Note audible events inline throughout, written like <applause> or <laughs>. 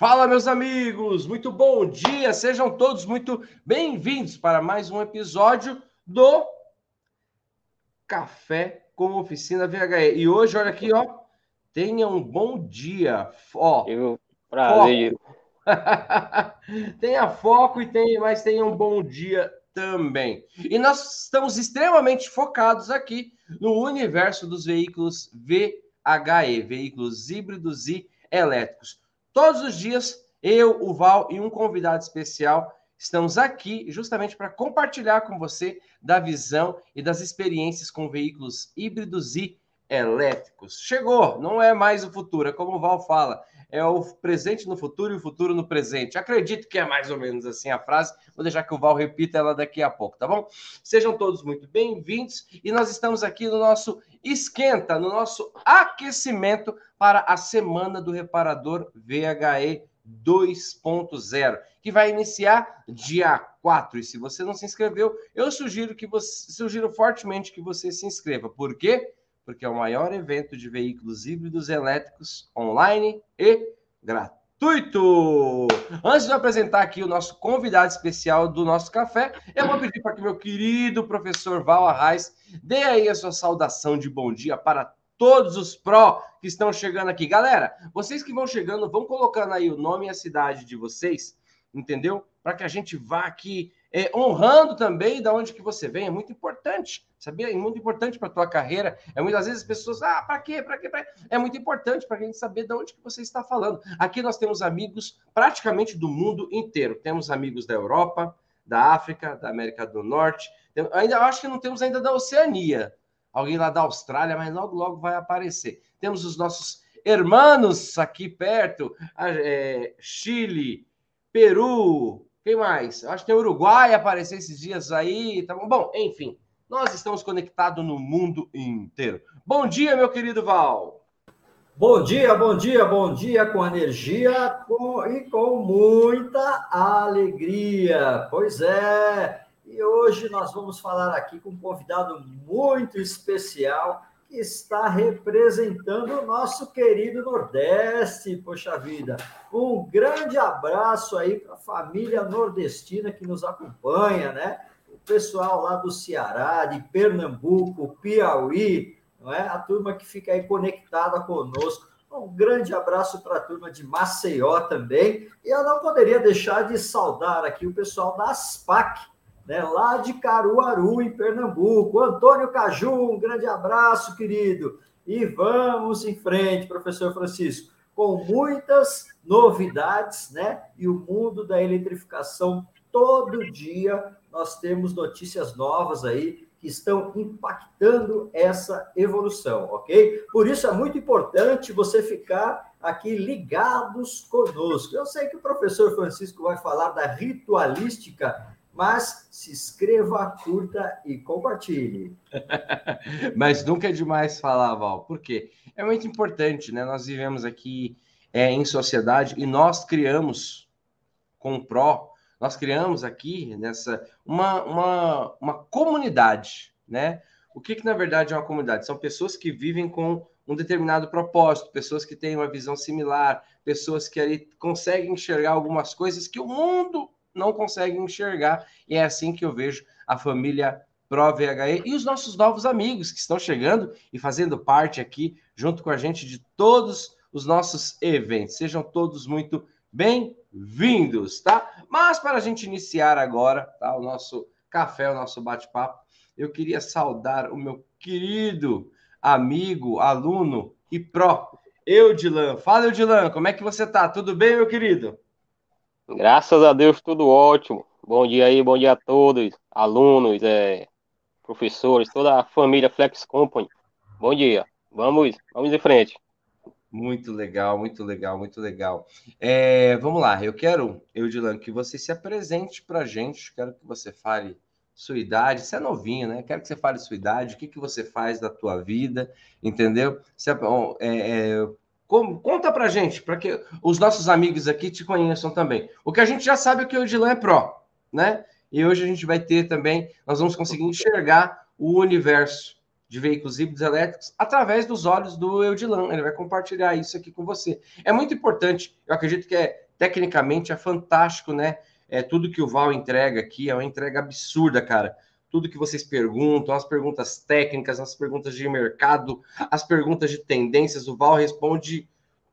Fala, meus amigos! Muito bom dia! Sejam todos muito bem-vindos para mais um episódio do Café com Oficina VHE. E hoje, olha aqui, ó, tenha um bom dia. Ó, Eu, prazer. Foco. <laughs> tenha foco e tenha, mas tenha um bom dia também. E nós estamos extremamente focados aqui no universo dos veículos VHE, veículos híbridos e elétricos. Todos os dias, eu, o Val e um convidado especial estamos aqui justamente para compartilhar com você da visão e das experiências com veículos híbridos e elétricos. Chegou, não é mais o futuro, é como o Val fala, é o presente no futuro e o futuro no presente. Acredito que é mais ou menos assim a frase. Vou deixar que o Val repita ela daqui a pouco, tá bom? Sejam todos muito bem-vindos e nós estamos aqui no nosso esquenta, no nosso aquecimento para a semana do reparador VHE 2.0, que vai iniciar dia 4. E se você não se inscreveu, eu sugiro que você sugiro fortemente que você se inscreva. Por quê? Porque é o maior evento de veículos híbridos elétricos online e gratuito. Antes de apresentar aqui o nosso convidado especial do nosso café, eu vou pedir para que meu querido professor Val Arraes dê aí a sua saudação de bom dia para todos os pró que estão chegando aqui. Galera, vocês que vão chegando, vão colocando aí o nome e a cidade de vocês, entendeu? Para que a gente vá aqui é, honrando também da onde que você vem. É muito importante, sabia? É muito importante para a tua carreira. É muitas vezes as pessoas, ah, para quê? Para quê? Pra... É muito importante para a gente saber de onde que você está falando. Aqui nós temos amigos praticamente do mundo inteiro. Temos amigos da Europa, da África, da América do Norte. Ainda acho que não temos ainda da Oceania. Alguém lá da Austrália, mas logo logo vai aparecer. Temos os nossos irmãos aqui perto, é, Chile, Peru, quem mais? Acho que tem Uruguai apareceu esses dias aí. Tá bom? bom, enfim, nós estamos conectados no mundo inteiro. Bom dia, meu querido Val. Bom dia, bom dia, bom dia, com energia com, e com muita alegria. Pois é, e hoje nós vamos falar aqui com um convidado muito especial está representando o nosso querido Nordeste, poxa vida. Um grande abraço aí para a família nordestina que nos acompanha, né? O pessoal lá do Ceará, de Pernambuco, Piauí, não é? A turma que fica aí conectada conosco. Um grande abraço para a turma de Maceió também. E eu não poderia deixar de saudar aqui o pessoal da ASPAC, né, lá de Caruaru, em Pernambuco. Antônio Caju, um grande abraço, querido. E vamos em frente, professor Francisco, com muitas novidades, né? E o mundo da eletrificação, todo dia nós temos notícias novas aí que estão impactando essa evolução, ok? Por isso é muito importante você ficar aqui ligados conosco. Eu sei que o professor Francisco vai falar da ritualística mas se inscreva, curta e compartilhe. <laughs> mas nunca é demais falar, Val, por quê? É muito importante, né? Nós vivemos aqui é, em sociedade e nós criamos com o PRO, nós criamos aqui nessa uma, uma, uma comunidade, né? O que, que na verdade é uma comunidade? São pessoas que vivem com um determinado propósito, pessoas que têm uma visão similar, pessoas que ali conseguem enxergar algumas coisas que o mundo não conseguem enxergar. E é assim que eu vejo a família Pro VHE e os nossos novos amigos que estão chegando e fazendo parte aqui, junto com a gente, de todos os nossos eventos. Sejam todos muito bem-vindos, tá? Mas para a gente iniciar agora, tá? O nosso café, o nosso bate-papo, eu queria saudar o meu querido amigo, aluno e pró, Eudilan. Fala, Eudilan, como é que você tá? Tudo bem, meu querido? Graças a Deus, tudo ótimo. Bom dia aí, bom dia a todos, alunos, é, professores, toda a família Flex Company. Bom dia. Vamos, vamos em frente. Muito legal, muito legal, muito legal. É, vamos lá, eu quero, Eudilan, que você se apresente para a gente. Quero que você fale sua idade. Você é novinho, né? Quero que você fale sua idade, o que, que você faz da tua vida, entendeu? Se, é, é, Conta pra gente, para que os nossos amigos aqui te conheçam também. O que a gente já sabe é que o Edilan é pró, né? E hoje a gente vai ter também, nós vamos conseguir enxergar o universo de veículos híbridos elétricos através dos olhos do Eudilan. Ele vai compartilhar isso aqui com você. É muito importante, eu acredito que é tecnicamente é fantástico, né? É tudo que o Val entrega aqui é uma entrega absurda, cara. Tudo que vocês perguntam, as perguntas técnicas, as perguntas de mercado, as perguntas de tendências, o Val responde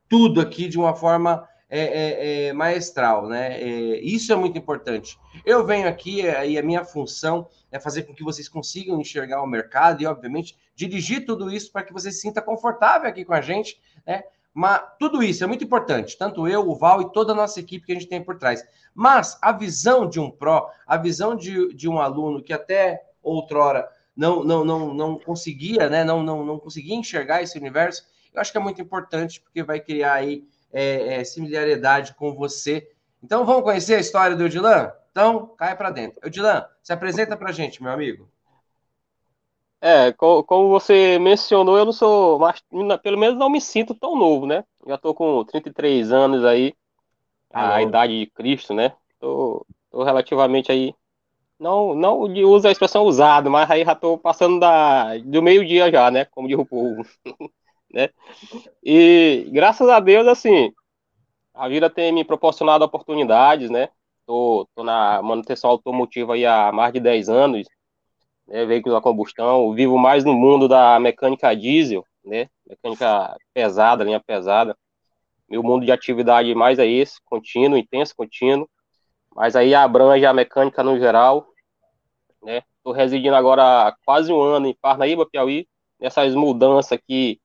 tudo aqui de uma forma é, é, é, maestral, né? É, isso é muito importante. Eu venho aqui é, e a minha função é fazer com que vocês consigam enxergar o mercado e, obviamente, dirigir tudo isso para que você se sinta confortável aqui com a gente, né? Mas tudo isso é muito importante, tanto eu, o Val e toda a nossa equipe que a gente tem por trás. Mas a visão de um pró, a visão de, de um aluno que até outrora não, não, não, não conseguia, né? Não, não, não conseguia enxergar esse universo, eu acho que é muito importante porque vai criar aí é, é, similaridade com você. Então vamos conhecer a história do Odilan? Então, cai para dentro. Odilan, se apresenta para a gente, meu amigo. É, como você mencionou, eu não sou, pelo menos não me sinto tão novo, né? Já estou com 33 anos aí, a ah, idade de Cristo, né? Tô, tô, relativamente aí, não, não uso a expressão usado, mas aí já estou passando da, do meio-dia já, né? Como diz o povo, <laughs> né? E graças a Deus, assim, a vida tem me proporcionado oportunidades, né? Tô, tô na manutenção automotiva aí há mais de 10 anos, né, veículos a combustão, vivo mais no mundo da mecânica diesel, né, mecânica pesada, linha pesada. Meu mundo de atividade mais é esse, contínuo, intenso, contínuo, mas aí abrange a mecânica no geral, né. Estou residindo agora quase um ano em Parnaíba, Piauí, nessas mudanças que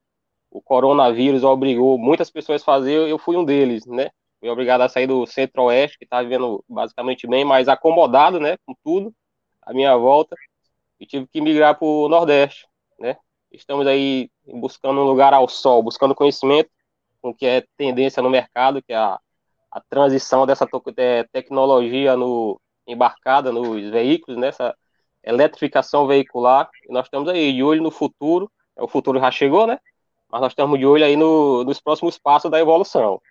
o coronavírus obrigou muitas pessoas a fazer, eu fui um deles, né. Fui obrigado a sair do centro-oeste, que está vivendo basicamente bem, mas acomodado, né, com tudo, à minha volta e tive que migrar para o Nordeste, né? Estamos aí buscando um lugar ao sol, buscando conhecimento, com que é tendência no mercado, que é a, a transição dessa é, tecnologia no, embarcada nos veículos, nessa né? eletrificação veicular, e nós estamos aí de olho no futuro, o futuro já chegou, né? Mas nós estamos de olho aí no, nos próximos passos da evolução.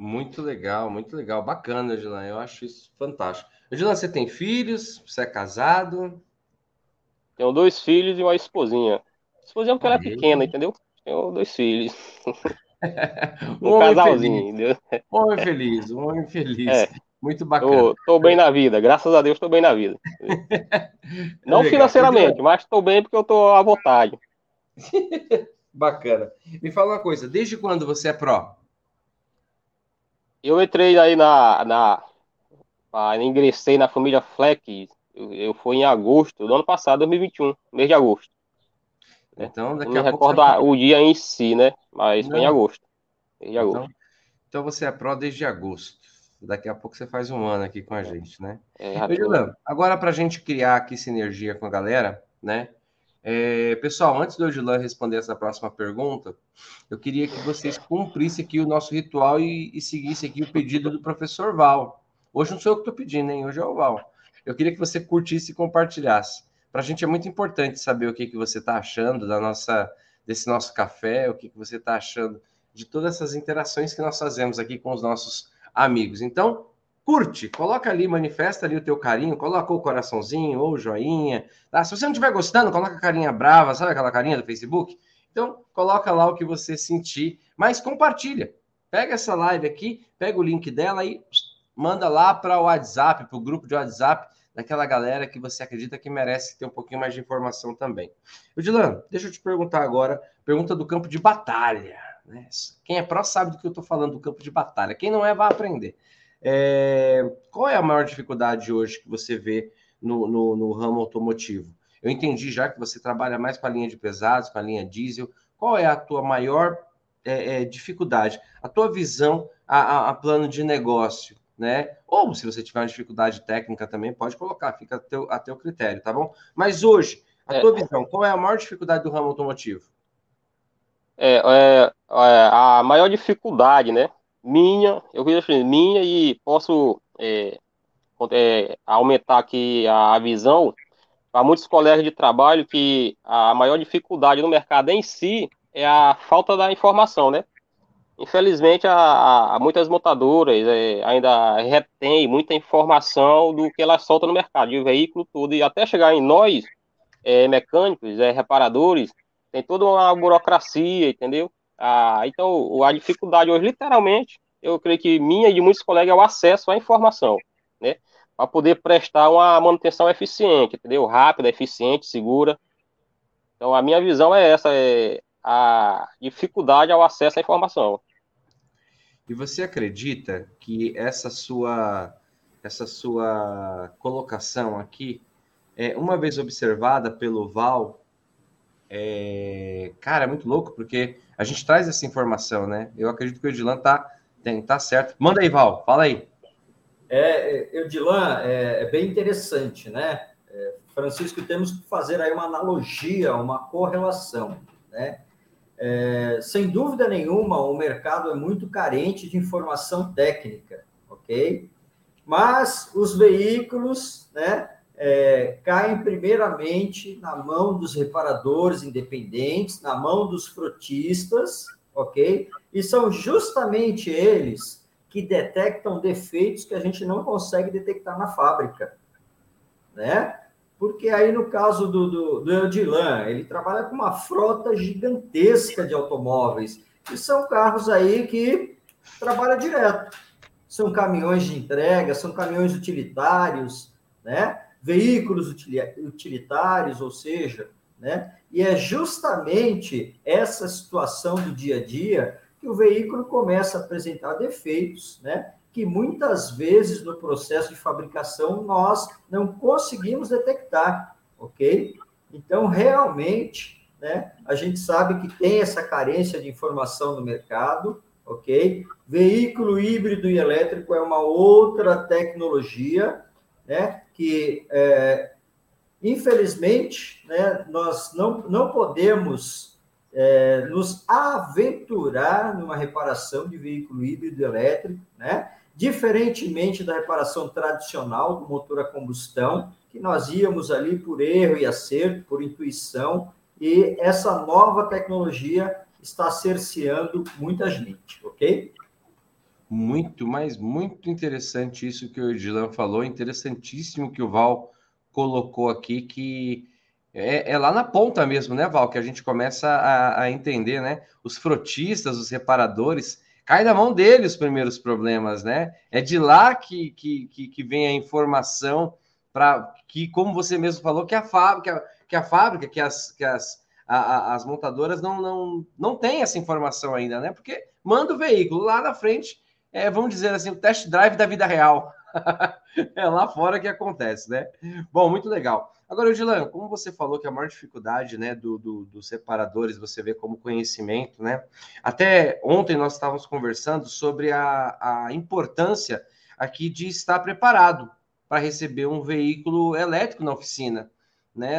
Muito legal, muito legal, bacana, Gilan, eu acho isso fantástico. Angela, você tem filhos? Você é casado? Tenho dois filhos e uma esposinha. Esposinha porque ela é pequena, entendeu? Tenho dois filhos. <laughs> um, um casalzinho, entendeu? Um homem feliz, um homem feliz. É. Muito bacana. Tô, tô, bem na vida, graças a Deus estou bem na vida. <laughs> Não financeiramente, mas estou bem porque eu estou à vontade. <laughs> bacana. Me fala uma coisa, desde quando você é pró? Eu entrei aí na, na ah, ingressei na família Fleck, eu, eu fui em agosto do ano passado, 2021, mês de agosto. Então, daqui não a pouco. recordo você... o dia em si, né? Mas não. foi em agosto. Então, agosto. Então, então você é pró desde agosto. Daqui a pouco você faz um ano aqui com a gente, né? É, agora para a gente criar aqui sinergia com a galera, né? É, pessoal, antes do Odilan responder essa próxima pergunta, eu queria que vocês cumprissem aqui o nosso ritual e, e seguissem aqui o pedido do professor Val. Hoje não sou eu que estou pedindo, hein? Hoje é o Val. Eu queria que você curtisse e compartilhasse. Para a gente é muito importante saber o que, que você está achando da nossa, desse nosso café, o que, que você está achando de todas essas interações que nós fazemos aqui com os nossos amigos. Então, curte, coloca ali, manifesta ali o teu carinho, coloca o coraçãozinho ou o joinha. Tá? Se você não estiver gostando, coloca a carinha brava, sabe aquela carinha do Facebook? Então, coloca lá o que você sentir, mas compartilha. Pega essa live aqui, pega o link dela e manda lá para o WhatsApp, para o grupo de WhatsApp daquela galera que você acredita que merece ter um pouquinho mais de informação também. Dilan, deixa eu te perguntar agora, pergunta do campo de batalha. Né? Quem é pró sabe do que eu estou falando do campo de batalha. Quem não é, vai aprender. É... Qual é a maior dificuldade hoje que você vê no, no, no ramo automotivo? Eu entendi já que você trabalha mais com a linha de pesados, com a linha diesel. Qual é a tua maior é, é, dificuldade? A tua visão a, a, a plano de negócio? né? Ou se você tiver uma dificuldade técnica também, pode colocar, fica a teu, a teu critério, tá bom? Mas hoje, a é. tua visão, qual é a maior dificuldade do ramo automotivo? É, é, é a maior dificuldade, né? Minha, eu assim, minha e posso é, é, aumentar aqui a, a visão para muitos colegas de trabalho que a maior dificuldade no mercado em si é a falta da informação, né? infelizmente, há, há muitas montadoras é, ainda retém muita informação do que ela solta no mercado, de veículo, tudo, e até chegar em nós, é, mecânicos, é, reparadores, tem toda uma burocracia, entendeu? Ah, então, a dificuldade hoje, literalmente, eu creio que minha e de muitos colegas é o acesso à informação, né? Para poder prestar uma manutenção eficiente, entendeu? Rápida, eficiente, segura. Então, a minha visão é essa, é a dificuldade ao acesso à informação. E você acredita que essa sua essa sua colocação aqui, é, uma vez observada pelo Val, é, cara, é muito louco, porque a gente traz essa informação, né? Eu acredito que o Edilan tá, tem, tá certo. Manda aí, Val, fala aí. É, Edilan, é, é bem interessante, né? É, Francisco, temos que fazer aí uma analogia, uma correlação, né? É, sem dúvida nenhuma, o mercado é muito carente de informação técnica, ok? Mas os veículos, né, é, caem primeiramente na mão dos reparadores independentes, na mão dos frotistas, ok? E são justamente eles que detectam defeitos que a gente não consegue detectar na fábrica, né? Porque aí, no caso do, do, do Edilan, ele trabalha com uma frota gigantesca de automóveis, e são carros aí que trabalham direto. São caminhões de entrega, são caminhões utilitários, né? Veículos utilitários, ou seja, né? E é justamente essa situação do dia a dia que o veículo começa a apresentar defeitos, né? Que muitas vezes no processo de fabricação nós não conseguimos detectar, ok? Então, realmente, né? A gente sabe que tem essa carência de informação no mercado, ok? Veículo híbrido e elétrico é uma outra tecnologia, né? que, é, infelizmente, né, nós não, não podemos é, nos aventurar numa reparação de veículo híbrido elétrico, né? diferentemente da reparação tradicional do motor a combustão, que nós íamos ali por erro e acerto, por intuição, e essa nova tecnologia está cerceando muita gente, ok? Muito, mas muito interessante isso que o Edilan falou, interessantíssimo que o Val colocou aqui, que é, é, lá na ponta mesmo, né, Val, que a gente começa a, a, entender, né? Os frotistas, os reparadores, cai na mão deles os primeiros problemas, né? É de lá que, que, que, que vem a informação para que, como você mesmo falou, que a fábrica, que a fábrica, que as, que as, a, a, as montadoras não, não, não têm essa informação ainda, né? Porque manda o veículo lá na frente é, vamos dizer assim, o test drive da vida real. <laughs> é lá fora que acontece, né? Bom, muito legal. Agora, Dilan, como você falou que a maior dificuldade né, do, do, dos separadores você vê como conhecimento, né? Até ontem nós estávamos conversando sobre a, a importância aqui de estar preparado para receber um veículo elétrico na oficina, né?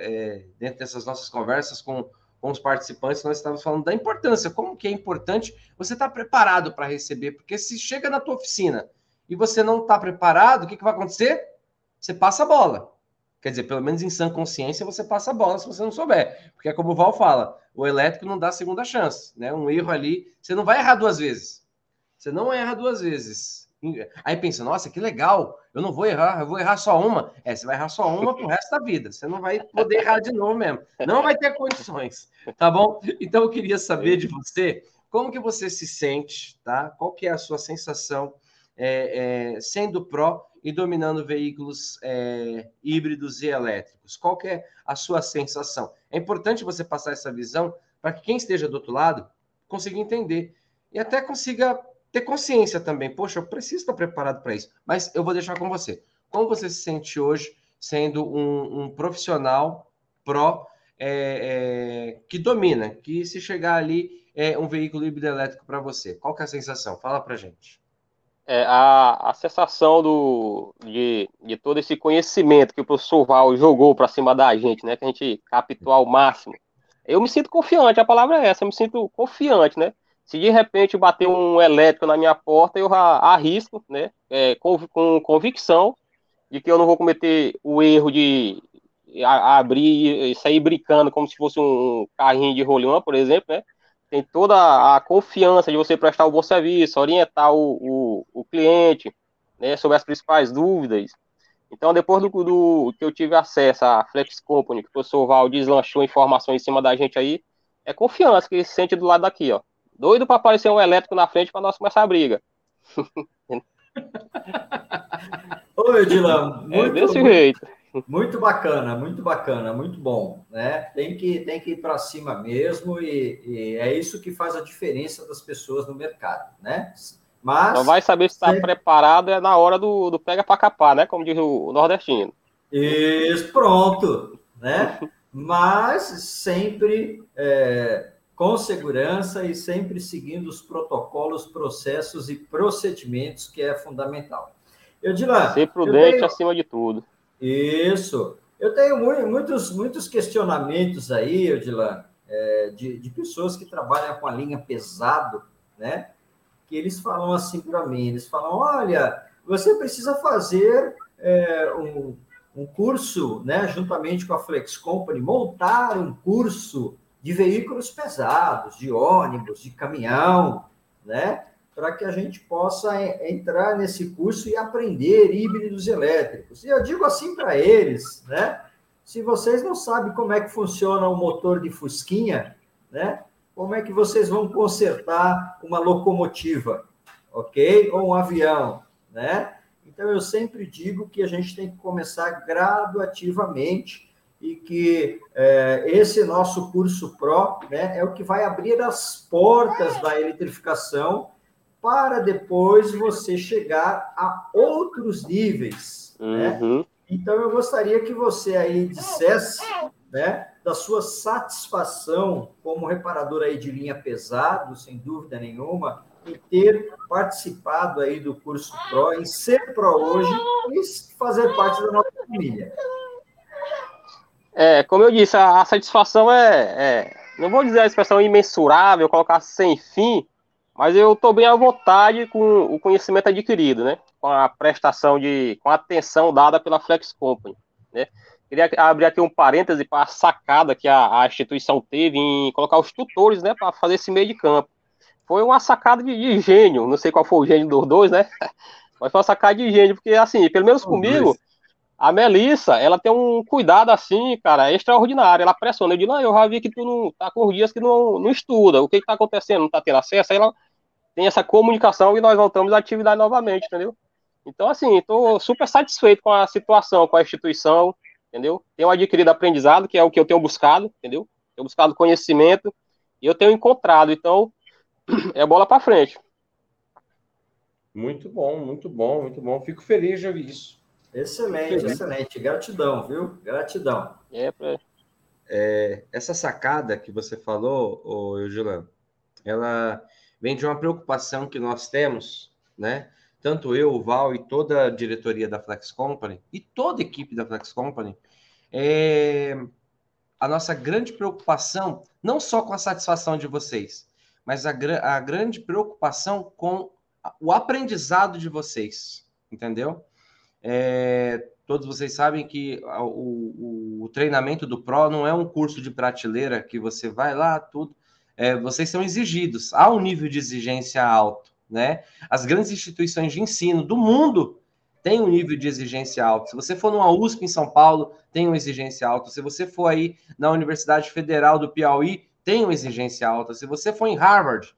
É, dentro dessas nossas conversas com com os participantes, nós estávamos falando da importância, como que é importante você estar tá preparado para receber, porque se chega na tua oficina e você não está preparado, o que, que vai acontecer? Você passa a bola. Quer dizer, pelo menos em sã consciência, você passa a bola se você não souber. Porque é como o Val fala, o elétrico não dá segunda chance, né? Um erro ali, você não vai errar duas vezes. Você não erra duas vezes. Aí pensa, nossa, que legal, eu não vou errar, eu vou errar só uma. É, você vai errar só uma pro resto da vida. Você não vai poder errar de novo mesmo. Não vai ter condições, tá bom? Então eu queria saber de você como que você se sente, tá? Qual que é a sua sensação é, é, sendo pró e dominando veículos é, híbridos e elétricos? Qual que é a sua sensação? É importante você passar essa visão para que quem esteja do outro lado consiga entender e até consiga ter consciência também. Poxa, eu preciso estar preparado para isso. Mas eu vou deixar com você. Como você se sente hoje sendo um, um profissional pró é, é, que domina, que se chegar ali é um veículo híbrido elétrico para você? Qual que é a sensação? Fala para gente. É, a, a sensação do, de, de todo esse conhecimento que o professor Val jogou para cima da gente, né? Que a gente captou ao máximo. Eu me sinto confiante, a palavra é essa, eu me sinto confiante, né? Se de repente bater um elétrico na minha porta, eu arrisco, né, é, com, com convicção de que eu não vou cometer o erro de abrir e sair brincando como se fosse um carrinho de rolimã, por exemplo, né? Tem toda a confiança de você prestar o bom serviço, orientar o, o, o cliente, né, sobre as principais dúvidas. Então, depois do, do, que eu tive acesso à Flex Company, que o professor Val deslanchou informações em cima da gente aí, é confiança que ele sente do lado daqui, ó Doido para aparecer um elétrico na frente para nós começar a briga. <laughs> Oi, Edilão. É desse muito, jeito. Muito bacana, muito bacana, muito bom. Né? Tem, que, tem que ir para cima mesmo, e, e, é isso que faz a diferença das pessoas no mercado. Né? Mas. Só vai saber se está preparado é na hora do, do pega para capar, né? Como diz o nordestino. Isso, pronto. Né? <laughs> Mas sempre é, com segurança e sempre seguindo os protocolos, processos e procedimentos, que é fundamental. Eu diria, Ser prudente tenho... acima de tudo. Isso. Eu tenho muitos, muitos questionamentos aí, Odilan, é, de, de pessoas que trabalham com a linha pesado, né? Que eles falam assim para mim, eles falam, olha, você precisa fazer é, um, um curso, né, juntamente com a Flex Company, montar um curso de veículos pesados, de ônibus, de caminhão, né? Para que a gente possa entrar nesse curso e aprender híbridos elétricos. E eu digo assim para eles, né? Se vocês não sabem como é que funciona o motor de Fusquinha, né? Como é que vocês vão consertar uma locomotiva, ok? Ou um avião, né? Então eu sempre digo que a gente tem que começar graduativamente e que é, esse nosso curso Pro né, é o que vai abrir as portas da eletrificação para depois você chegar a outros níveis. Né? Uhum. Né? Então, eu gostaria que você aí dissesse né, da sua satisfação como reparador aí de linha pesado, sem dúvida nenhuma, em ter participado aí do curso Pro, em ser Pro hoje e fazer parte da nossa família. É, como eu disse, a, a satisfação é, é, não vou dizer a expressão imensurável, colocar sem fim, mas eu estou bem à vontade com o conhecimento adquirido, né? Com a prestação de, com a atenção dada pela Flex Company, né? Queria abrir aqui um parêntese para a sacada que a, a, instituição teve em colocar os tutores, né, para fazer esse meio de campo. Foi uma sacada de, de, gênio, não sei qual foi o gênio dos dois, né? <laughs> Mas foi uma sacada de gênio, porque assim, pelo menos comigo, dois a Melissa, ela tem um cuidado assim, cara, extraordinário. Ela pressiona. Eu digo, não, eu já vi que tu não tá com dias que não, não estuda. O que que tá acontecendo? Não tá tendo acesso? Aí ela tem essa comunicação e nós voltamos à atividade novamente, entendeu? Então, assim, estou super satisfeito com a situação, com a instituição, entendeu? Tenho adquirido aprendizado, que é o que eu tenho buscado, entendeu? Tenho buscado conhecimento e eu tenho encontrado. Então, <clears throat> é bola para frente. Muito bom, muito bom, muito bom. Fico feliz de ouvir isso. Excelente, excelente. Gratidão, viu? Gratidão. É, pra... é, essa sacada que você falou, ô Eugilan, ela vem de uma preocupação que nós temos, né? Tanto eu, o Val e toda a diretoria da Flex Company e toda a equipe da Flex Company, é a nossa grande preocupação, não só com a satisfação de vocês, mas a, a grande preocupação com o aprendizado de vocês, entendeu? É, todos vocês sabem que o, o, o, treinamento do Pro não é um curso de prateleira que você vai lá, tudo. É, vocês são exigidos, há um nível de exigência alto, né? As grandes instituições de ensino do mundo têm um nível de exigência alto. Se você for numa USP em São Paulo, tem uma exigência alta. Se você for aí na Universidade Federal do Piauí, tem uma exigência alta. Se você for em Harvard,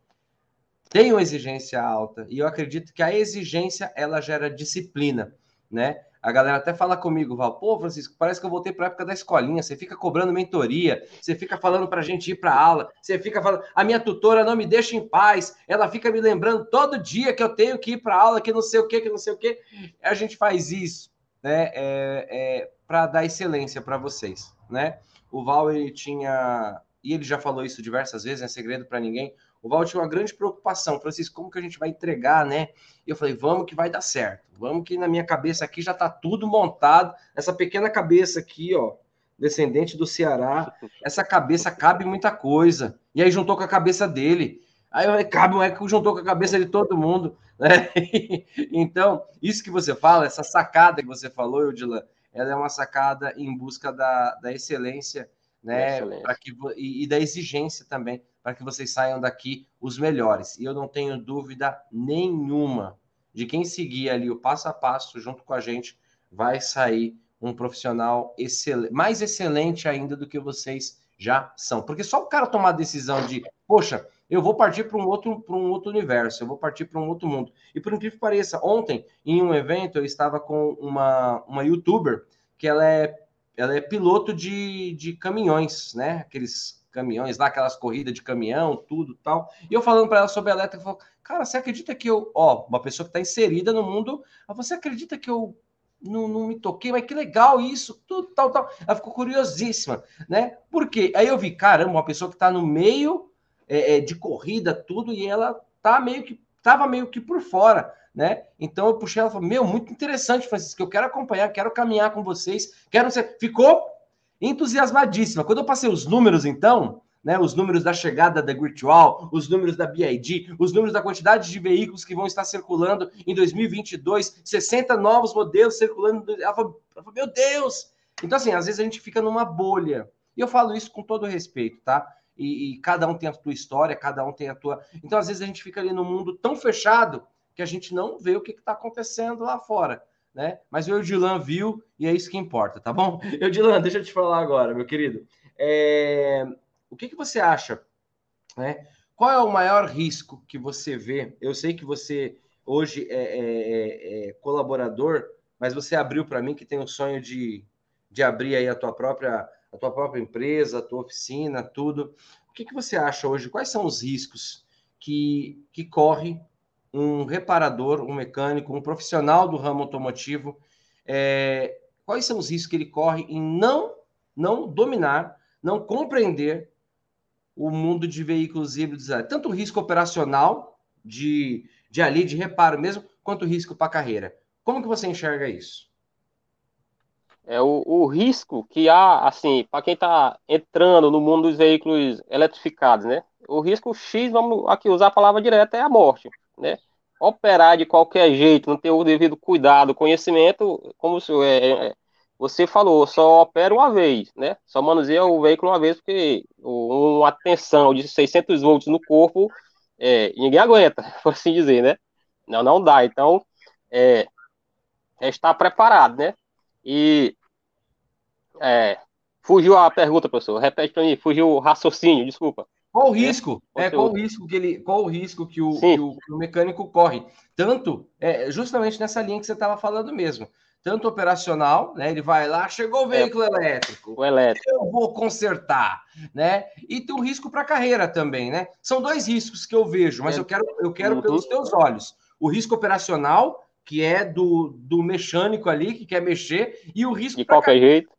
tem uma exigência alta. E eu acredito que a exigência ela gera disciplina né? A galera até fala comigo, Val, pô, Francisco, parece que eu voltei para a época da escolinha. Você fica cobrando mentoria, você fica falando para a gente ir para aula, você fica falando, a minha tutora não me deixa em paz, ela fica me lembrando todo dia que eu tenho que ir para aula, que não sei o que, que não sei o que. A gente faz isso, né? É, é para dar excelência para vocês, né? O Val ele tinha e ele já falou isso diversas vezes, é segredo para ninguém. O Val tinha uma grande preocupação, Francisco, como que a gente vai entregar, né? E eu falei, vamos que vai dar certo. Vamos que na minha cabeça aqui já está tudo montado. Essa pequena cabeça aqui, ó, descendente do Ceará, essa cabeça cabe muita coisa. E aí juntou com a cabeça dele. Aí eu falei, cabe, é que juntou com a cabeça de todo mundo, né? <laughs> então, isso que você fala, essa sacada que você falou, Eudila, ela é uma sacada em busca da, da excelência, né? Que, e, e da exigência também para que vocês saiam daqui os melhores. E eu não tenho dúvida nenhuma de quem seguir ali o passo a passo junto com a gente vai sair um profissional excelente, mais excelente ainda do que vocês já são. Porque só o cara tomar a decisão de, poxa, eu vou partir para um outro para um outro universo, eu vou partir para um outro mundo. E por incrível que pareça, ontem em um evento eu estava com uma uma youtuber que ela é ela é piloto de, de caminhões, né? Aqueles caminhões lá, aquelas corridas de caminhão, tudo tal. E eu falando para ela sobre a elétrica, falou, cara, você acredita que eu, ó, uma pessoa que está inserida no mundo, você acredita que eu não, não me toquei, mas que legal isso, tudo tal, tal. Ela ficou curiosíssima, né? Por quê? Aí eu vi, caramba, uma pessoa que está no meio é, é, de corrida, tudo, e ela tá meio que, tava meio que por fora, né? Então eu puxei ela e falei, meu, muito interessante, Francisco, eu quero acompanhar, quero caminhar com vocês, quero ser. Ficou entusiasmadíssima. Quando eu passei os números, então, né, os números da chegada da Virtual, os números da BID, os números da quantidade de veículos que vão estar circulando em 2022, 60 novos modelos circulando. Ela falou, meu Deus! Então, assim, às vezes a gente fica numa bolha. E eu falo isso com todo respeito, tá? E, e cada um tem a tua história, cada um tem a tua. Então, às vezes a gente fica ali num mundo tão fechado que a gente não vê o que está acontecendo lá fora. Né? Mas o Eudilan viu e é isso que importa, tá bom? <laughs> Eudilan, deixa eu te falar agora, meu querido. É... O que, que você acha? Né? Qual é o maior risco que você vê? Eu sei que você hoje é, é, é, é colaborador, mas você abriu para mim que tem o sonho de, de abrir aí a tua própria a tua própria empresa, a tua oficina, tudo. O que, que você acha hoje? Quais são os riscos que, que corre um reparador, um mecânico, um profissional do ramo automotivo? É, quais são os riscos que ele corre em não, não dominar, não compreender o mundo de veículos híbridos? Tanto o risco operacional de, de ali, de reparo mesmo, quanto o risco para a carreira. Como que você enxerga isso? é o, o risco que há, assim, para quem está entrando no mundo dos veículos eletrificados, né? O risco X, vamos aqui usar a palavra direta, é a morte, né? Operar de qualquer jeito, não ter o devido cuidado, conhecimento, como é, é, você falou, só opera uma vez, né? Só manuseia o veículo uma vez, porque uma tensão de 600 volts no corpo, é, ninguém aguenta, <laughs> por assim dizer, né? Não, não dá. Então, é, é estar preparado, né? E é, fugiu a pergunta, professor. Repete para mim, fugiu o raciocínio, desculpa. Qual o risco? É, qual o risco que ele, qual o risco que o, que o, que o mecânico corre? Tanto, é, justamente nessa linha que você estava falando mesmo. Tanto operacional, né? Ele vai lá, chegou o é. veículo é, elétrico. O elétrico. Eu vou consertar, né? E tem um risco para a carreira também, né? São dois riscos que eu vejo, mas é. eu quero, eu quero uhum. pelos teus olhos. O risco operacional que é do, do mecânico ali, que quer mexer, e o risco. De qualquer jeito.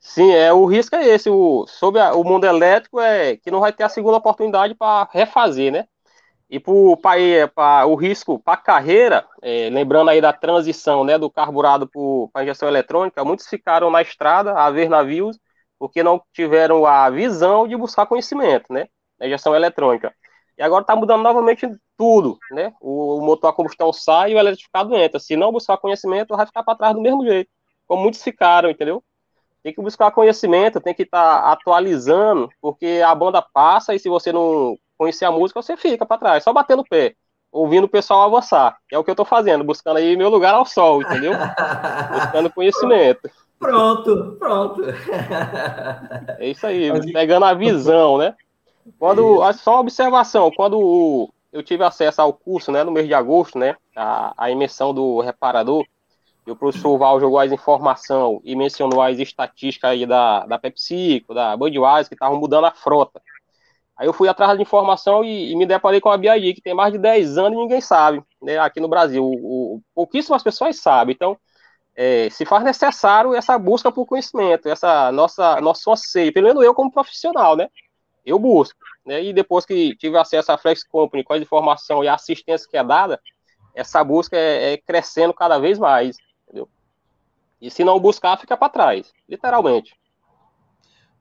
Sim, é, o risco é esse. O, sobre a, o mundo elétrico é que não vai ter a segunda oportunidade para refazer, né? E para o risco para a carreira, é, lembrando aí da transição né, do carburado para a injeção eletrônica, muitos ficaram na estrada a ver navios porque não tiveram a visão de buscar conhecimento, né? Na injeção eletrônica. E agora está mudando novamente tudo, né? O, o, motor a combustão sai e o eletrificado entra. Se não buscar conhecimento, vai ficar para trás do mesmo jeito, como muitos ficaram, entendeu? Tem que buscar conhecimento, tem que estar tá atualizando, porque a banda passa e se você não conhecer a música, você fica para trás, só batendo o pé, ouvindo o pessoal avançar. É o que eu estou fazendo, buscando aí meu lugar ao sol, entendeu? <laughs> buscando conhecimento. Pronto, pronto. É isso aí, pegando a visão, né? Quando, só uma observação, quando eu tive acesso ao curso, né, no mês de agosto, né, a, a emissão do reparador, e o professor Val jogou as informação e mencionou as estatísticas aí da, da PepsiCo, da Budweiser, que estavam mudando a frota. Aí eu fui atrás de informação e, e, me deparei com a BID, que tem mais de 10 anos e ninguém sabe, né, aqui no Brasil. O, o, pouquíssimas pessoas sabem. Então, é, se faz necessário essa busca por conhecimento, essa nossa nosso anseio, pelo menos eu como profissional, né? eu busco. Né? E depois que tive acesso à Flex Company com a informação e a assistência que é dada, essa busca é, é crescendo cada vez mais. E se não buscar, fica para trás, literalmente.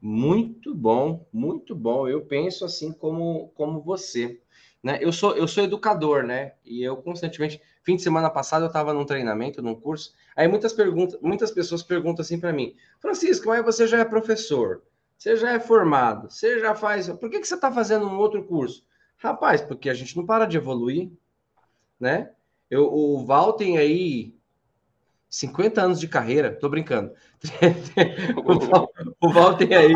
Muito bom, muito bom. Eu penso assim como, como você. Né? Eu, sou, eu sou educador, né? E eu constantemente. Fim de semana passado eu estava num treinamento, num curso. Aí muitas, perguntas, muitas pessoas perguntam assim para mim: Francisco, mas você já é professor? Você já é formado, você já faz. Por que, que você está fazendo um outro curso? Rapaz, porque a gente não para de evoluir, né? Eu, o Val tem aí 50 anos de carreira, tô brincando. <laughs> o, Val, tem aí.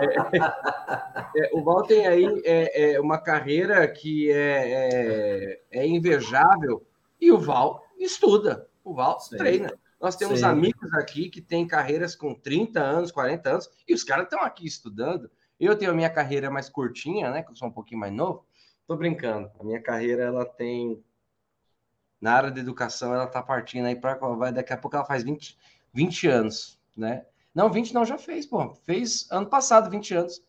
É, é, o Val tem aí é, é uma carreira que é, é, é, invejável e o Val estuda, o Val Sim. treina. Nós temos Sim. amigos aqui que têm carreiras com 30 anos, 40 anos, e os caras estão aqui estudando. Eu tenho a minha carreira mais curtinha, né? Que eu sou um pouquinho mais novo. Tô brincando. A minha carreira ela tem na área da educação, ela tá partindo aí para daqui a pouco ela faz 20, 20 anos, né? Não, 20 não, já fez, pô. Fez ano passado 20 anos.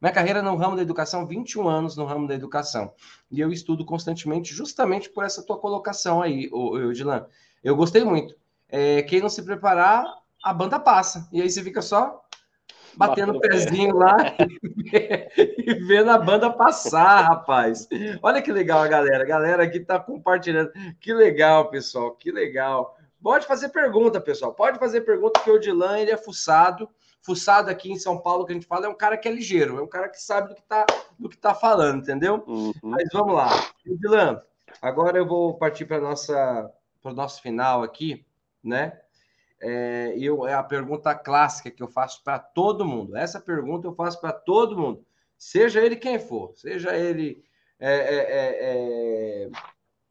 Minha carreira no ramo da educação, 21 anos no ramo da educação. E eu estudo constantemente, justamente por essa tua colocação aí, Dilan. Eu gostei muito. É, quem não se preparar, a banda passa. E aí você fica só batendo o pezinho lá <laughs> e vendo a banda passar, rapaz. Olha que legal a galera. A galera aqui tá compartilhando. Que legal, pessoal. Que legal. Pode fazer pergunta, pessoal. Pode fazer pergunta, que o Odilan, ele é fuçado. Fuçado aqui em São Paulo, que a gente fala, é um cara que é ligeiro, é um cara que sabe do que tá, do que tá falando, entendeu? Uhum. Mas vamos lá. Odilan, agora eu vou partir para nossa para o nosso final aqui, né? É, eu, é a pergunta clássica que eu faço para todo mundo. Essa pergunta eu faço para todo mundo, seja ele quem for, seja ele é, é, é, é,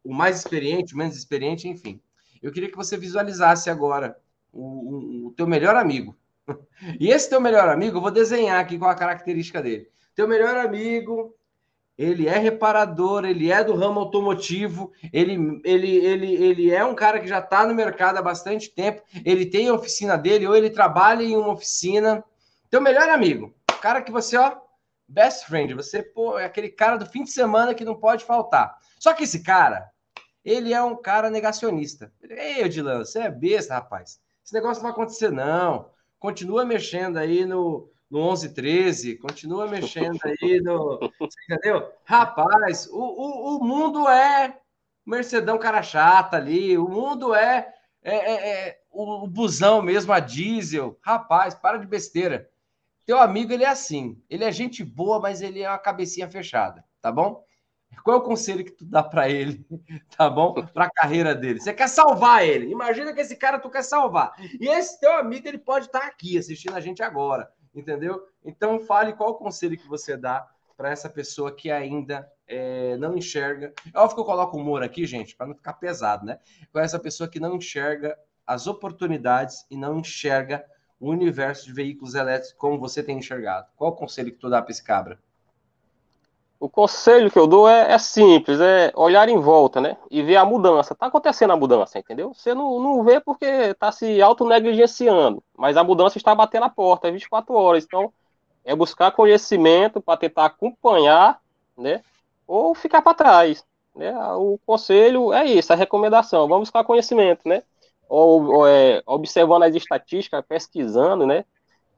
o mais experiente, o menos experiente, enfim. Eu queria que você visualizasse agora o, o, o teu melhor amigo. <laughs> E esse teu melhor amigo, eu vou desenhar aqui com a característica dele. Teu melhor amigo ele é reparador, ele é do ramo automotivo, ele, ele, ele, ele é um cara que já está no mercado há bastante tempo, ele tem a oficina dele, ou ele trabalha em uma oficina. Teu melhor amigo, cara que você, ó, best friend, você, pô, é aquele cara do fim de semana que não pode faltar. Só que esse cara, ele é um cara negacionista. Ei, Odilano, você é besta, rapaz. Esse negócio não vai acontecer, não. Continua mexendo aí no, no 11 13, continua mexendo <laughs> aí no. entendeu? Rapaz, o, o, o mundo é Mercedão cara chata ali, o mundo é, é, é, é o, o, busão mesmo, a diesel. Rapaz, para de besteira. Teu amigo, ele é assim, ele é gente boa, mas ele é uma cabecinha fechada, tá bom? Qual é o conselho que tu dá para ele, <laughs> tá bom? Para a carreira dele. Você quer salvar ele. Imagina que esse cara tu quer salvar. E esse teu amigo, ele pode estar tá aqui assistindo a gente agora entendeu? Então, fale qual o conselho que você dá para essa pessoa que ainda é, não enxerga. É óbvio que eu coloco humor aqui, gente, para não ficar pesado, né? Com essa pessoa que não enxerga as oportunidades e não enxerga o universo de veículos elétricos como você tem enxergado. Qual o conselho que tu dá para esse cabra? O conselho que eu dou é, é, simples, é olhar em volta, né? E ver a mudança. Tá acontecendo a mudança, entendeu? Você não, não vê porque tá se auto-negligenciando, mas a mudança está batendo a porta 24 horas. Então, é buscar conhecimento para tentar acompanhar, né? Ou ficar para trás. Né? O conselho é isso, a recomendação. Vamos buscar conhecimento, né? Ou, ou é, observando as estatísticas, pesquisando, né?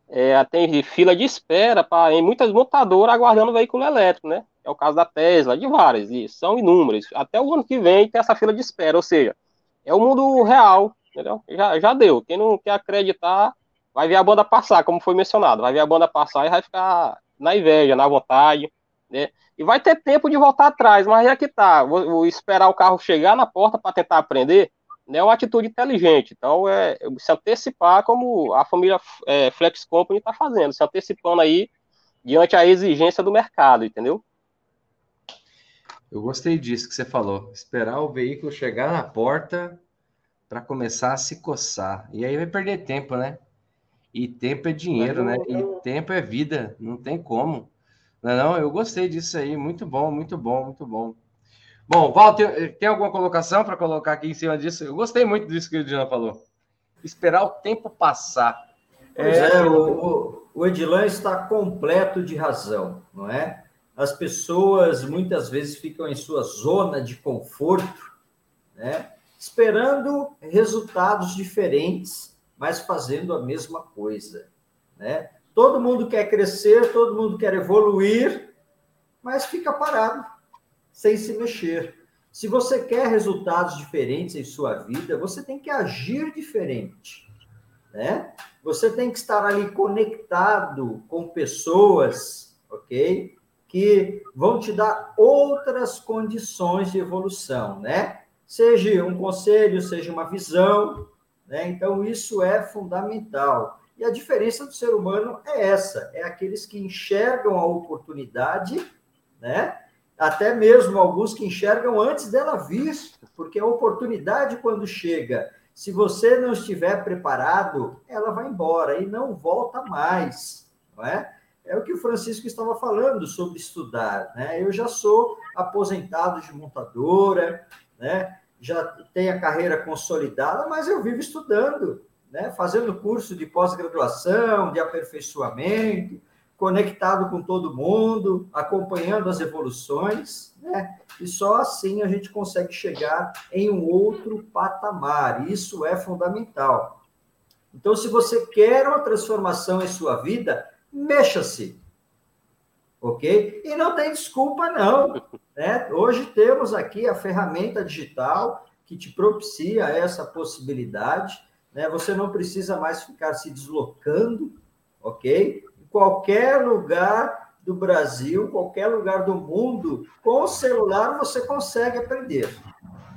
É, tem fila de espera para muitas montadoras aguardando veículo elétrico, né? É o caso da Tesla, de várias, e são inúmeras. Até o ano que vem tem essa fila de espera, ou seja, é o mundo real, entendeu? Já, já deu. Quem não quer acreditar, vai ver a banda passar, como foi mencionado. Vai ver a banda passar e vai ficar na inveja, na vontade, né? E vai ter tempo de voltar atrás, mas é que tá. Vou, vou esperar o carro chegar na porta para tentar aprender, né? É uma atitude inteligente. Então, é se antecipar como a família é, Flex Company está fazendo, se antecipando aí diante a exigência do mercado, entendeu? Eu gostei disso que você falou. Esperar o veículo chegar na porta para começar a se coçar. E aí vai perder tempo, né? E tempo é dinheiro, né? E tempo é vida. Não tem como. Não, é não, eu gostei disso aí. Muito bom, muito bom, muito bom. Bom, Val, tem, tem alguma colocação para colocar aqui em cima disso? Eu gostei muito disso que o Edilan falou. Esperar o tempo passar. Pois é, é o, o Edilan está completo de razão, não é? As pessoas muitas vezes ficam em sua zona de conforto, né? esperando resultados diferentes, mas fazendo a mesma coisa. Né? Todo mundo quer crescer, todo mundo quer evoluir, mas fica parado, sem se mexer. Se você quer resultados diferentes em sua vida, você tem que agir diferente. Né? Você tem que estar ali conectado com pessoas, ok? Que vão te dar outras condições de evolução, né? Seja um conselho, seja uma visão, Né? Então, isso é fundamental. E a diferença do ser humano é essa: é aqueles que enxergam a oportunidade, né? até mesmo alguns que enxergam antes dela vir, porque a oportunidade, quando chega, se você não estiver preparado, ela vai embora e não volta mais. Não é? É o que o Francisco estava falando sobre estudar. Né? Eu já sou aposentado de montadora, né? já tenho a carreira consolidada, mas eu vivo estudando, né? fazendo curso de pós-graduação, de aperfeiçoamento, conectado com todo mundo, acompanhando as evoluções, né? E só assim a gente consegue chegar em um outro patamar. Isso é fundamental. Então, se você quer uma transformação em sua vida, mexa-se. Ok? E não tem desculpa, não. Né? Hoje temos aqui a ferramenta digital que te propicia essa possibilidade. Né? Você não precisa mais ficar se deslocando, ok? Em qualquer lugar do Brasil, qualquer lugar do mundo, com o celular você consegue aprender.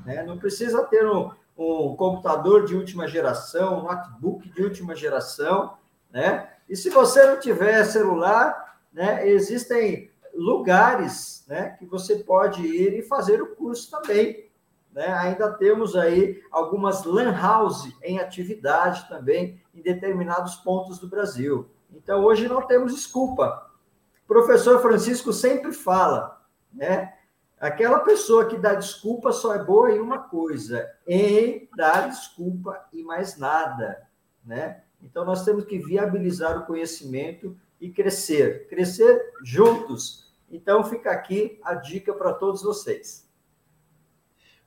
Né? Não precisa ter um, um computador de última geração, um notebook de última geração, né? E se você não tiver celular, né, existem lugares né, que você pode ir e fazer o curso também. Né? Ainda temos aí algumas lan house em atividade também em determinados pontos do Brasil. Então, hoje não temos desculpa. O professor Francisco sempre fala, né? Aquela pessoa que dá desculpa só é boa em uma coisa, em dar desculpa e mais nada, né? Então, nós temos que viabilizar o conhecimento e crescer, crescer juntos. Então, fica aqui a dica para todos vocês.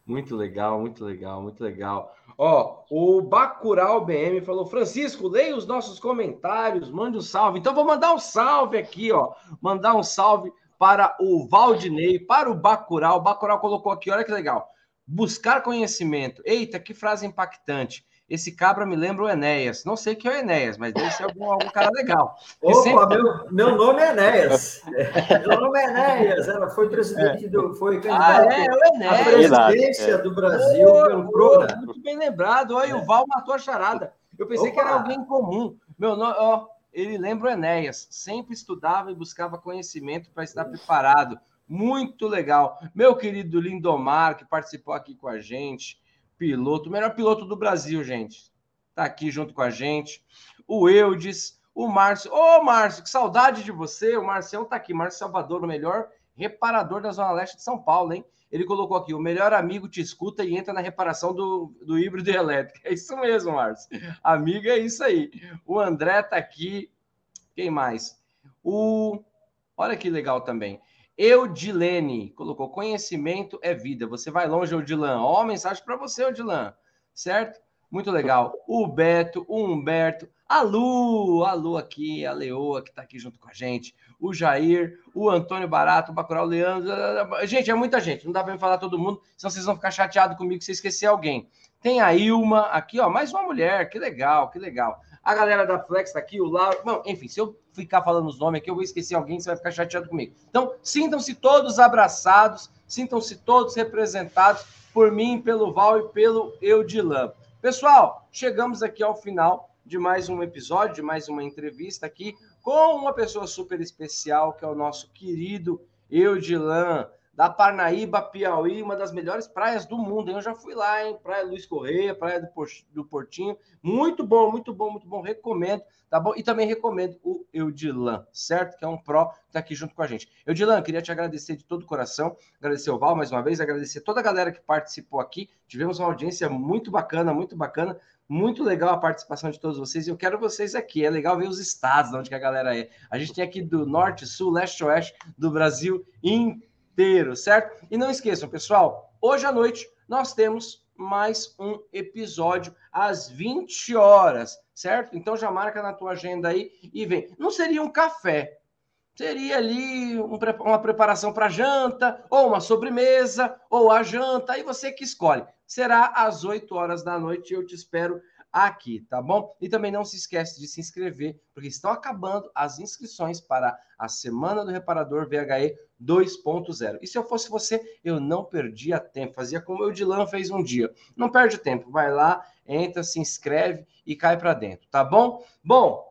Muito legal, muito legal, muito legal. Ó, o Bacural BM falou: Francisco, leia os nossos comentários, mande um salve. Então, vou mandar um salve aqui, ó. Mandar um salve para o Valdinei, para o Bacural. O Bacural colocou aqui, olha que legal. Buscar conhecimento. Eita, que frase impactante. Esse cabra me lembra o Enéas. Não sei que é o Enéas, mas deve ser algum, algum cara legal. <laughs> Opa, sempre... meu, meu nome é Enéas. <laughs> meu nome é Enéas. Ela foi presidente do. Foi candidato ah, é, é o Enéas. à presidência do Brasil oh, pelo Prona. Muito bem lembrado. Olha, é. o Val matou a charada. Eu pensei Opa. que era alguém comum. Meu nome, ó, ele lembra o Enéas. Sempre estudava e buscava conhecimento para estar preparado. Muito legal. Meu querido Lindomar, que participou aqui com a gente piloto, o melhor piloto do Brasil, gente. Tá aqui junto com a gente. O Eudes, o Márcio. Ô, Márcio, que saudade de você. O Marcião tá aqui. Márcio Salvador, o melhor reparador da Zona Leste de São Paulo, hein? Ele colocou aqui: o melhor amigo te escuta e entra na reparação do, do híbrido elétrico. <laughs> É isso mesmo, Márcio. Amiga, é isso aí. O André tá aqui. Quem mais? O. Olha que legal também. Eudilene colocou: conhecimento é vida. Você vai longe, Eudilan. Ó, mensagem para você, Eudilan. Certo? Muito legal. O Beto, o Humberto, a Lu, a Lu aqui, a Leoa que está aqui junto com a gente, o Jair, o Antônio Barato, o Bacurau Leandro. Gente, é muita gente, não dá para falar todo mundo, senão vocês vão ficar chateados comigo se esquecer alguém. Tem a Ilma aqui, ó, mais uma mulher, que legal, que legal. A galera da Flex tá aqui, o Lauro. Bom, enfim, se eu ficar falando os nomes aqui, eu vou esquecer alguém, você vai ficar chateado comigo. Então, sintam-se todos abraçados, sintam-se todos representados por mim, pelo Val e pelo Eudilan. Pessoal, chegamos aqui ao final de mais um episódio, de mais uma entrevista aqui com uma pessoa super especial, que é o nosso querido Eudilan da Parnaíba, Piauí, uma das melhores praias do mundo. Eu já fui lá, hein? Praia Luiz Correia, Praia do Portinho. Muito bom, muito bom, muito bom. Recomendo, tá bom? E também recomendo o Eudilan, certo? Que é um pró que tá aqui junto com a gente. Eudilan, queria te agradecer de todo o coração, agradecer o Val mais uma vez, agradecer toda a galera que participou aqui. Tivemos uma audiência muito bacana, muito bacana. Muito legal a participação de todos vocês. Eu quero vocês aqui. É legal ver os estados, de onde que a galera é. A gente tem aqui do norte, sul, leste, oeste do Brasil inteiro inteiro, certo? E não esqueçam, pessoal, hoje à noite nós temos mais um episódio às 20 horas, certo? Então já marca na tua agenda aí e vem. Não seria um café, seria ali um, uma preparação para janta, ou uma sobremesa, ou a janta, aí você que escolhe. Será às 8 horas da noite eu te espero aqui, tá bom? E também não se esquece de se inscrever, porque estão acabando as inscrições para a Semana do Reparador VHE 2.0. E se eu fosse você, eu não perdia tempo, fazia como o Dilan fez um dia. Não perde tempo, vai lá, entra, se inscreve e cai para dentro, tá bom? Bom,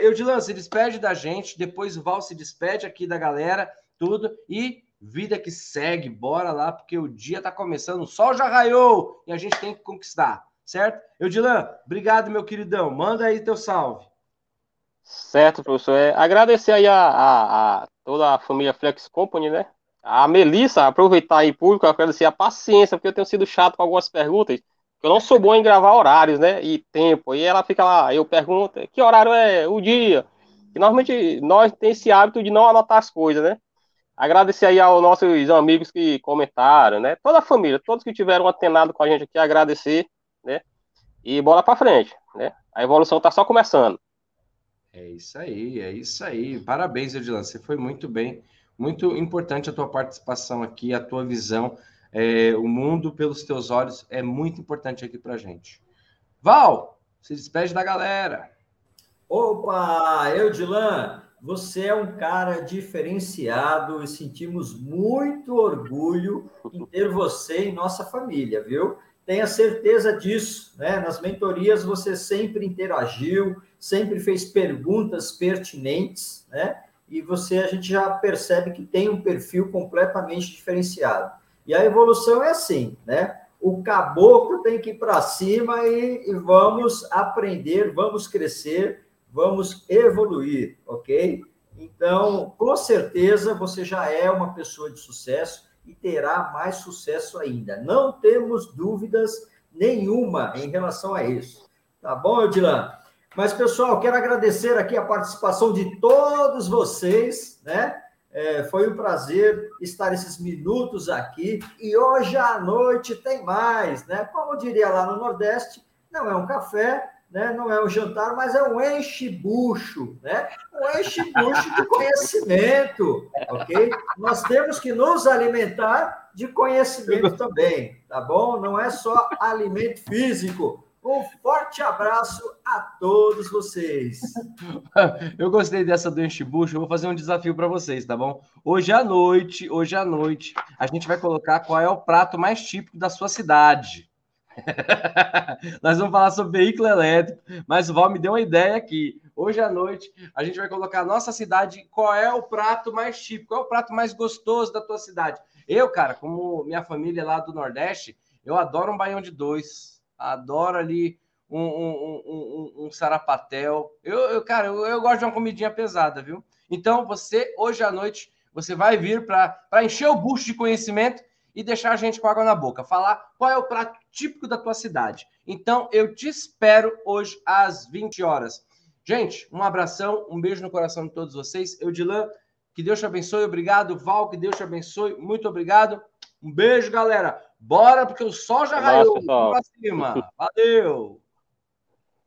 Eudilan, se despede da gente, depois o Val se despede aqui da galera, tudo, e vida que segue, bora lá, porque o dia tá começando, o sol já raiou e a gente tem que conquistar, certo? Eudilan, obrigado, meu queridão, manda aí teu salve. Certo, professor. É, agradecer aí a, a, a, toda a família Flex Company, né? A Melissa, aproveitar aí público, agradecer a paciência, porque eu tenho sido chato com algumas perguntas. Eu não sou bom em gravar horários, né? E tempo. E ela fica lá, eu pergunto, que horário é o dia? E normalmente nós temos esse hábito de não anotar as coisas, né? Agradecer aí aos nossos amigos que comentaram, né? Toda a família, todos que tiveram antenado com a gente aqui, agradecer, né? E bola para frente, né? A evolução tá só começando. É isso aí, é isso aí. Parabéns, Edilan. Você foi muito bem. Muito importante a tua participação aqui, a tua visão. É, o mundo pelos teus olhos é muito importante aqui para gente. Val, se despede da galera. Opa, Eudilan, você é um cara diferenciado e sentimos muito orgulho em ter você em nossa família, viu? Tenha certeza disso, né? Nas mentorias você sempre interagiu, sempre fez perguntas pertinentes, né? E você a gente já percebe que tem um perfil completamente diferenciado. E a evolução é assim, né? O caboclo tem que ir para cima e, e vamos aprender, vamos crescer, vamos evoluir, ok? Então, com certeza você já é uma pessoa de sucesso e terá mais sucesso ainda. Não temos dúvidas nenhuma em relação a isso. Tá bom, Edilan? Mas, pessoal, quero agradecer aqui a participação de todos vocês, né? É, foi um prazer estar esses minutos aqui. E hoje à noite tem mais, né? Como diria lá no Nordeste, não é um café, né? não é um jantar, mas é um enche-bucho, né? Um enche-bucho de conhecimento, ok? Nós temos que nos alimentar de conhecimento também, tá bom? Não é só alimento físico. Um forte abraço a todos vocês. <laughs> Eu gostei dessa do enchibucho. Eu vou fazer um desafio para vocês, tá bom? Hoje à noite, hoje à noite, a gente vai colocar qual é o prato mais típico da sua cidade. <laughs> Nós vamos falar sobre veículo elétrico, mas o Val me deu uma ideia aqui. Hoje à noite, a gente vai colocar a nossa cidade, qual é o prato mais típico, qual é o prato mais gostoso da tua cidade. Eu, cara, como minha família é lá do Nordeste, eu adoro um baião de dois adoro ali um, um, um, um sarapatel. Eu, eu cara, eu, eu, gosto de uma comidinha pesada, viu? Então, você, hoje à noite, você vai vir para encher o bucho de conhecimento e deixar a gente com água na boca. Falar qual é o prato típico da tua cidade. Então, eu te espero hoje às 20 horas. Gente, um abração, um beijo no coração de todos vocês. Eudilan, que Deus te abençoe. Obrigado, Val, que Deus te abençoe. Muito obrigado. Um beijo, galera. Bora, porque o sol já raiou. Pra cima. Valeu.